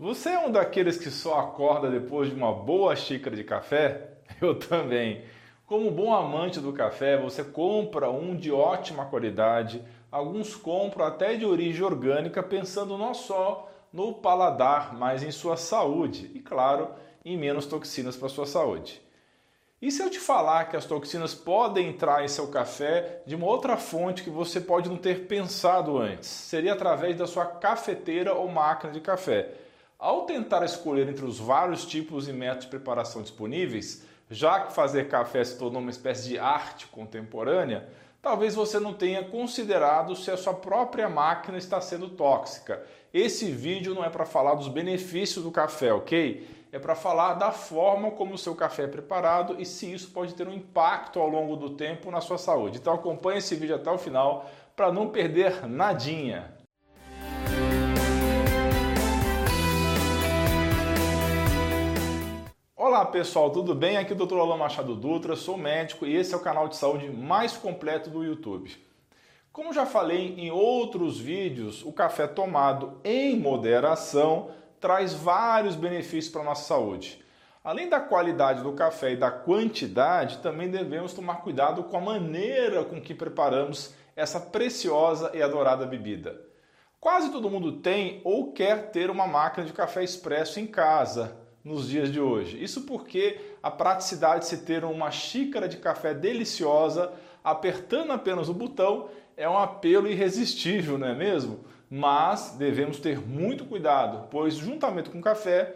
Você é um daqueles que só acorda depois de uma boa xícara de café? Eu também. Como bom amante do café, você compra um de ótima qualidade, alguns compram até de origem orgânica, pensando não só no paladar, mas em sua saúde e, claro, em menos toxinas para sua saúde. E se eu te falar que as toxinas podem entrar em seu café de uma outra fonte que você pode não ter pensado antes? Seria através da sua cafeteira ou máquina de café. Ao tentar escolher entre os vários tipos e métodos de preparação disponíveis, já que fazer café se tornou uma espécie de arte contemporânea, talvez você não tenha considerado se a sua própria máquina está sendo tóxica. Esse vídeo não é para falar dos benefícios do café, ok? é para falar da forma como o seu café é preparado e se isso pode ter um impacto ao longo do tempo na sua saúde. Então acompanhe esse vídeo até o final para não perder nadinha. Olá pessoal, tudo bem? Aqui é o Dr. Alan Machado Dutra, sou médico e esse é o canal de saúde mais completo do YouTube. Como já falei em outros vídeos, o café tomado em moderação traz vários benefícios para a nossa saúde. Além da qualidade do café e da quantidade, também devemos tomar cuidado com a maneira com que preparamos essa preciosa e adorada bebida. Quase todo mundo tem ou quer ter uma máquina de café expresso em casa nos dias de hoje. Isso porque a praticidade de se ter uma xícara de café deliciosa apertando apenas o botão é um apelo irresistível, não é mesmo? mas devemos ter muito cuidado, pois juntamente com o café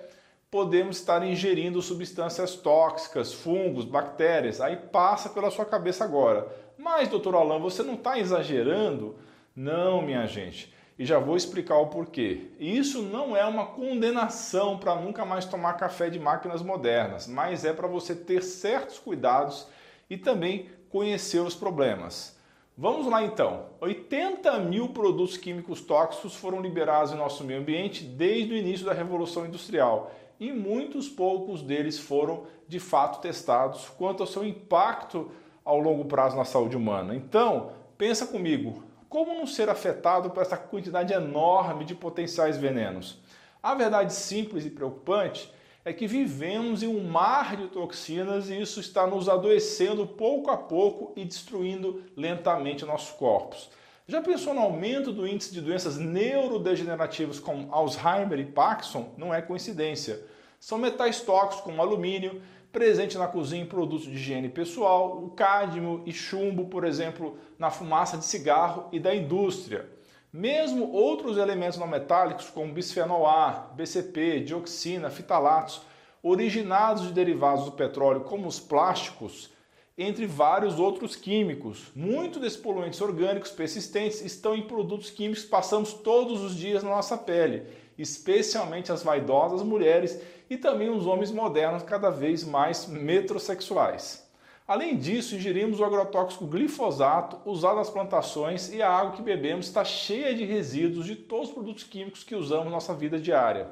podemos estar ingerindo substâncias tóxicas, fungos, bactérias. Aí passa pela sua cabeça agora. Mas, doutor Alain, você não está exagerando? Não, minha gente. E já vou explicar o porquê. Isso não é uma condenação para nunca mais tomar café de máquinas modernas, mas é para você ter certos cuidados e também conhecer os problemas. Vamos lá então. 80 mil produtos químicos tóxicos foram liberados em nosso meio ambiente desde o início da Revolução Industrial e muitos poucos deles foram de fato testados quanto ao seu impacto ao longo prazo na saúde humana. Então, pensa comigo, como não ser afetado por essa quantidade enorme de potenciais venenos? A verdade simples e preocupante é que vivemos em um mar de toxinas e isso está nos adoecendo pouco a pouco e destruindo lentamente nossos corpos. Já pensou no aumento do índice de doenças neurodegenerativas como Alzheimer e Parkinson? Não é coincidência. São metais tóxicos como alumínio, presente na cozinha em produtos de higiene pessoal, o cádmio e chumbo, por exemplo, na fumaça de cigarro e da indústria. Mesmo outros elementos não metálicos, como bisfenol A, BCP, dioxina, fitalatos, originados de derivados do petróleo, como os plásticos, entre vários outros químicos. Muitos desses poluentes orgânicos persistentes estão em produtos químicos que passamos todos os dias na nossa pele, especialmente as vaidosas mulheres e também os homens modernos cada vez mais metrosexuais. Além disso, ingerimos o agrotóxico glifosato usado nas plantações e a água que bebemos está cheia de resíduos de todos os produtos químicos que usamos na nossa vida diária.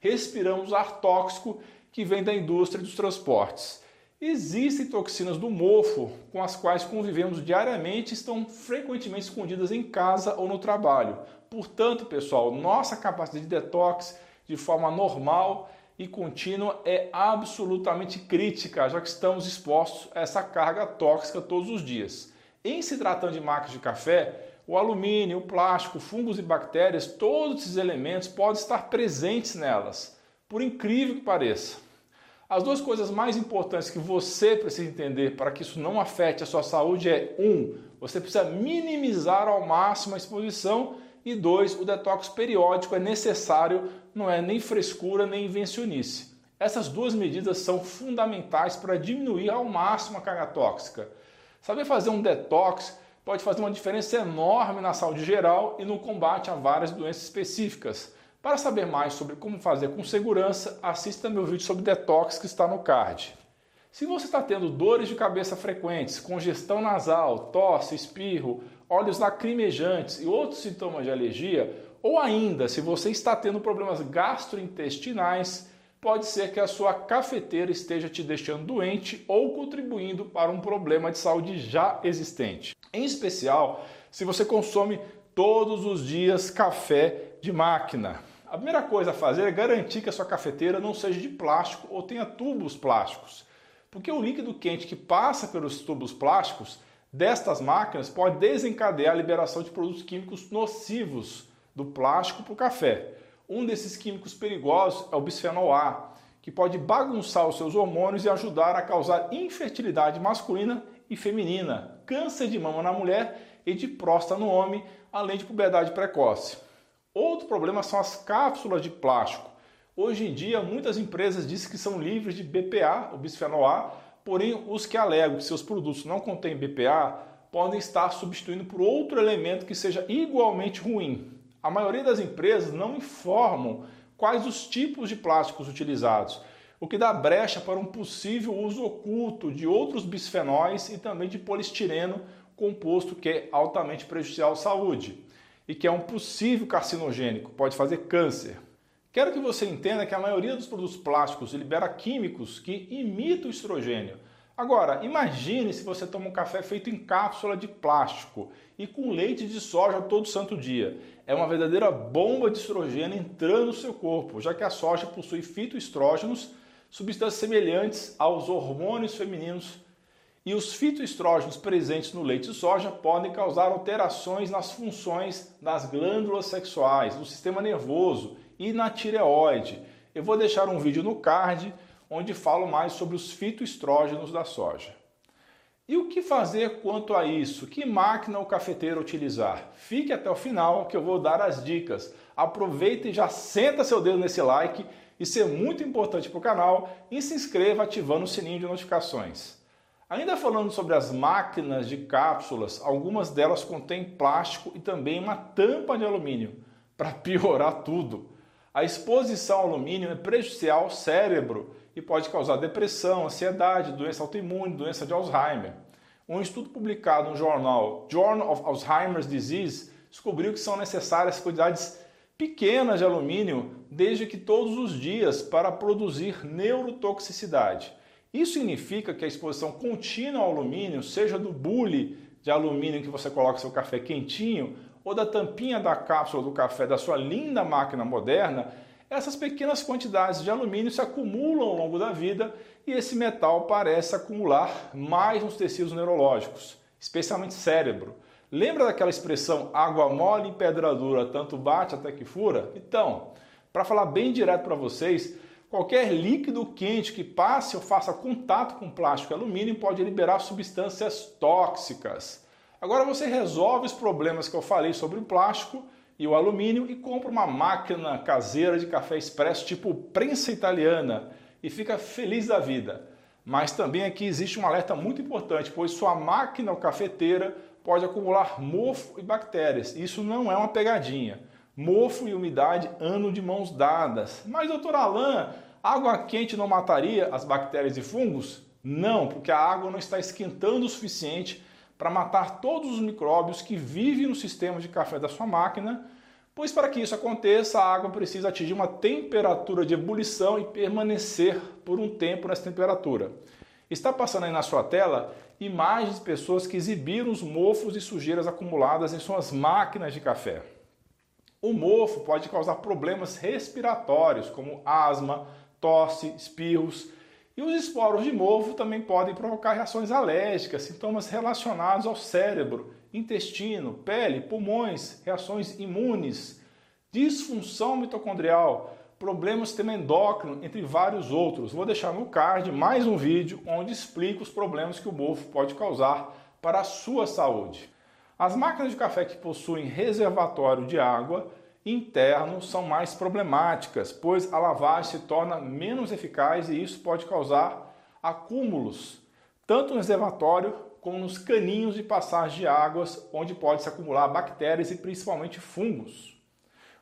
Respiramos ar tóxico que vem da indústria dos transportes. Existem toxinas do mofo com as quais convivemos diariamente e estão frequentemente escondidas em casa ou no trabalho. Portanto, pessoal, nossa capacidade de detox de forma normal e contínua é absolutamente crítica, já que estamos expostos a essa carga tóxica todos os dias. Em se tratando de máquinas de café, o alumínio, o plástico, fungos e bactérias, todos esses elementos podem estar presentes nelas, por incrível que pareça. As duas coisas mais importantes que você precisa entender para que isso não afete a sua saúde é um, você precisa minimizar ao máximo a exposição e dois, o detox periódico é necessário, não é nem frescura nem invencionice. Essas duas medidas são fundamentais para diminuir ao máximo a carga tóxica. Saber fazer um detox pode fazer uma diferença enorme na saúde geral e no combate a várias doenças específicas. Para saber mais sobre como fazer com segurança, assista meu vídeo sobre detox que está no card. Se você está tendo dores de cabeça frequentes, congestão nasal, tosse, espirro, olhos lacrimejantes e outros sintomas de alergia, ou ainda se você está tendo problemas gastrointestinais, pode ser que a sua cafeteira esteja te deixando doente ou contribuindo para um problema de saúde já existente. Em especial, se você consome todos os dias café de máquina. A primeira coisa a fazer é garantir que a sua cafeteira não seja de plástico ou tenha tubos plásticos, porque o líquido quente que passa pelos tubos plásticos destas máquinas pode desencadear a liberação de produtos químicos nocivos do plástico para o café. Um desses químicos perigosos é o bisfenol A, que pode bagunçar os seus hormônios e ajudar a causar infertilidade masculina e feminina, câncer de mama na mulher e de próstata no homem, além de puberdade precoce. Outro problema são as cápsulas de plástico. Hoje em dia, muitas empresas dizem que são livres de BPA, o bisfenol A, porém os que alegam que seus produtos não contêm BPA podem estar substituindo por outro elemento que seja igualmente ruim. A maioria das empresas não informam quais os tipos de plásticos utilizados, o que dá brecha para um possível uso oculto de outros bisfenóis e também de polistireno, composto que é altamente prejudicial à saúde e que é um possível carcinogênico, pode fazer câncer. Quero que você entenda que a maioria dos produtos plásticos libera químicos que imitam o estrogênio. Agora, imagine se você toma um café feito em cápsula de plástico e com leite de soja todo santo dia. É uma verdadeira bomba de estrogênio entrando no seu corpo, já que a soja possui fitoestrógenos, substâncias semelhantes aos hormônios femininos e os fitoestrógenos presentes no leite de soja podem causar alterações nas funções das glândulas sexuais, do sistema nervoso e na tireoide. Eu vou deixar um vídeo no card onde falo mais sobre os fitoestrógenos da soja. E o que fazer quanto a isso? Que máquina o cafeteiro utilizar? Fique até o final que eu vou dar as dicas. Aproveita e já senta seu dedo nesse like, isso é muito importante para o canal, e se inscreva ativando o sininho de notificações. Ainda falando sobre as máquinas de cápsulas, algumas delas contêm plástico e também uma tampa de alumínio, para piorar tudo. A exposição ao alumínio é prejudicial ao cérebro e pode causar depressão, ansiedade, doença autoimune, doença de Alzheimer. Um estudo publicado no jornal Journal of Alzheimer's Disease descobriu que são necessárias quantidades pequenas de alumínio, desde que todos os dias, para produzir neurotoxicidade. Isso significa que a exposição contínua ao alumínio, seja do bule de alumínio que você coloca seu café quentinho, ou da tampinha da cápsula do café da sua linda máquina moderna, essas pequenas quantidades de alumínio se acumulam ao longo da vida e esse metal parece acumular mais nos tecidos neurológicos, especialmente cérebro. Lembra daquela expressão água mole em pedra dura, tanto bate até que fura? Então, para falar bem direto para vocês, Qualquer líquido quente que passe ou faça contato com plástico e alumínio pode liberar substâncias tóxicas. Agora você resolve os problemas que eu falei sobre o plástico e o alumínio e compra uma máquina caseira de café expresso tipo prensa italiana e fica feliz da vida. Mas também aqui existe um alerta muito importante, pois sua máquina ou cafeteira pode acumular mofo e bactérias. Isso não é uma pegadinha. Mofo e umidade andam de mãos dadas. Mas, doutor Alain, água quente não mataria as bactérias e fungos? Não, porque a água não está esquentando o suficiente para matar todos os micróbios que vivem no sistema de café da sua máquina, pois para que isso aconteça, a água precisa atingir uma temperatura de ebulição e permanecer por um tempo nessa temperatura. Está passando aí na sua tela imagens de pessoas que exibiram os mofos e sujeiras acumuladas em suas máquinas de café. O mofo pode causar problemas respiratórios, como asma, tosse, espirros. E os esporos de mofo também podem provocar reações alérgicas, sintomas relacionados ao cérebro, intestino, pele, pulmões, reações imunes, disfunção mitocondrial, problemas do sistema endócrino, entre vários outros. Vou deixar no card mais um vídeo onde explico os problemas que o mofo pode causar para a sua saúde. As máquinas de café que possuem reservatório de água interno são mais problemáticas, pois a lavagem se torna menos eficaz e isso pode causar acúmulos, tanto no reservatório como nos caninhos de passagem de águas, onde pode se acumular bactérias e principalmente fungos.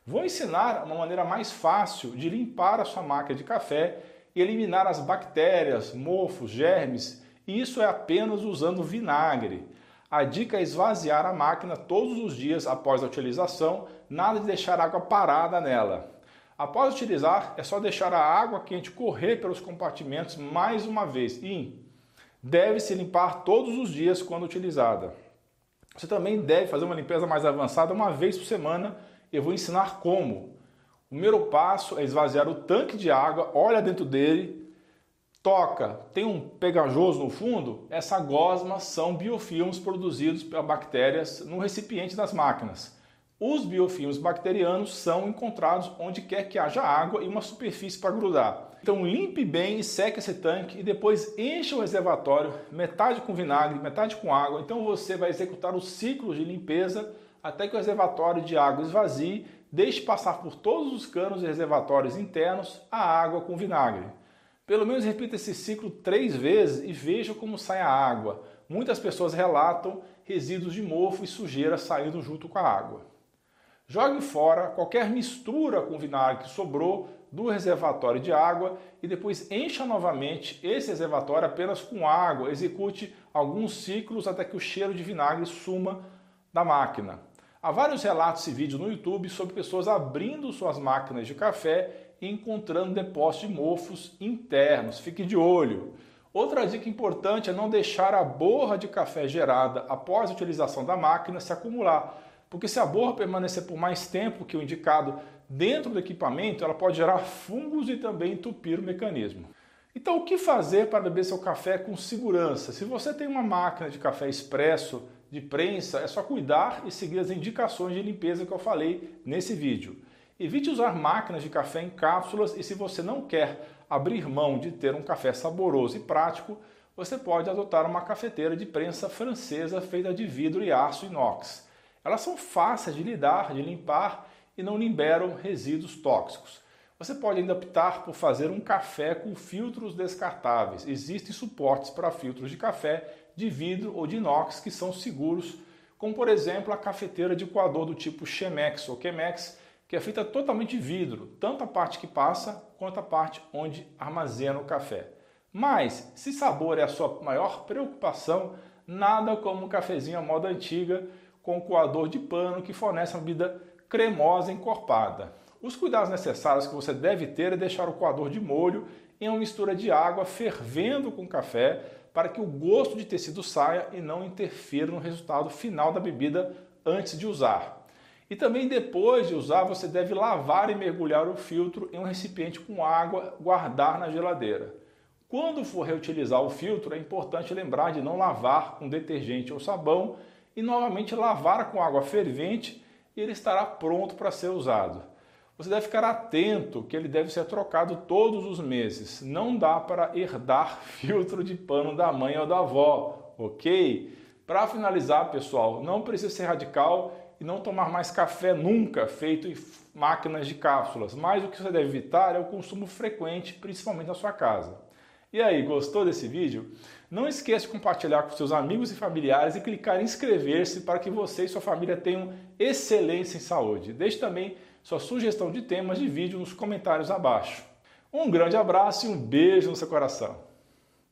Vou ensinar uma maneira mais fácil de limpar a sua máquina de café e eliminar as bactérias, mofos, germes, e isso é apenas usando vinagre. A dica é esvaziar a máquina todos os dias após a utilização, nada de deixar água parada nela. Após utilizar, é só deixar a água quente correr pelos compartimentos mais uma vez e deve-se limpar todos os dias quando utilizada. Você também deve fazer uma limpeza mais avançada uma vez por semana. Eu vou ensinar como. O primeiro passo é esvaziar o tanque de água, olha dentro dele, toca, tem um pegajoso no fundo, essa gosma são biofilmes produzidos por bactérias no recipiente das máquinas. Os biofilmes bacterianos são encontrados onde quer que haja água e uma superfície para grudar. Então limpe bem e seque esse tanque e depois encha o reservatório, metade com vinagre, metade com água. Então você vai executar o ciclo de limpeza até que o reservatório de água esvazie, deixe passar por todos os canos e reservatórios internos a água com vinagre. Pelo menos repita esse ciclo três vezes e veja como sai a água. Muitas pessoas relatam resíduos de mofo e sujeira saindo junto com a água. Jogue fora qualquer mistura com vinagre que sobrou do reservatório de água e depois encha novamente esse reservatório apenas com água. Execute alguns ciclos até que o cheiro de vinagre suma da máquina. Há vários relatos e vídeos no YouTube sobre pessoas abrindo suas máquinas de café encontrando depósitos de mofos internos. Fique de olho. Outra dica importante é não deixar a borra de café gerada após a utilização da máquina se acumular, porque se a borra permanecer por mais tempo que o indicado dentro do equipamento, ela pode gerar fungos e também entupir o mecanismo. Então, o que fazer para beber seu café com segurança? Se você tem uma máquina de café expresso de prensa, é só cuidar e seguir as indicações de limpeza que eu falei nesse vídeo. Evite usar máquinas de café em cápsulas e se você não quer abrir mão de ter um café saboroso e prático, você pode adotar uma cafeteira de prensa francesa feita de vidro e aço inox. Elas são fáceis de lidar, de limpar e não liberam resíduos tóxicos. Você pode ainda optar por fazer um café com filtros descartáveis. Existem suportes para filtros de café de vidro ou de inox que são seguros, como por exemplo a cafeteira de coador do tipo Chemex ou Chemex, que é feita totalmente de vidro, tanto a parte que passa quanto a parte onde armazena o café. Mas, se sabor é a sua maior preocupação, nada como um cafezinho à moda antiga com coador de pano que fornece uma bebida cremosa encorpada. Os cuidados necessários que você deve ter é deixar o coador de molho em uma mistura de água fervendo com café para que o gosto de tecido saia e não interfira no resultado final da bebida antes de usar. E também depois de usar, você deve lavar e mergulhar o filtro em um recipiente com água, guardar na geladeira. Quando for reutilizar o filtro, é importante lembrar de não lavar com detergente ou sabão e novamente lavar com água fervente e ele estará pronto para ser usado. Você deve ficar atento que ele deve ser trocado todos os meses. Não dá para herdar filtro de pano da mãe ou da avó, ok? Para finalizar, pessoal, não precisa ser radical e não tomar mais café nunca feito em máquinas de cápsulas. Mas o que você deve evitar é o consumo frequente, principalmente na sua casa. E aí, gostou desse vídeo? Não esqueça de compartilhar com seus amigos e familiares e clicar em inscrever-se para que você e sua família tenham excelência em saúde. Deixe também sua sugestão de temas de vídeo nos comentários abaixo. Um grande abraço e um beijo no seu coração.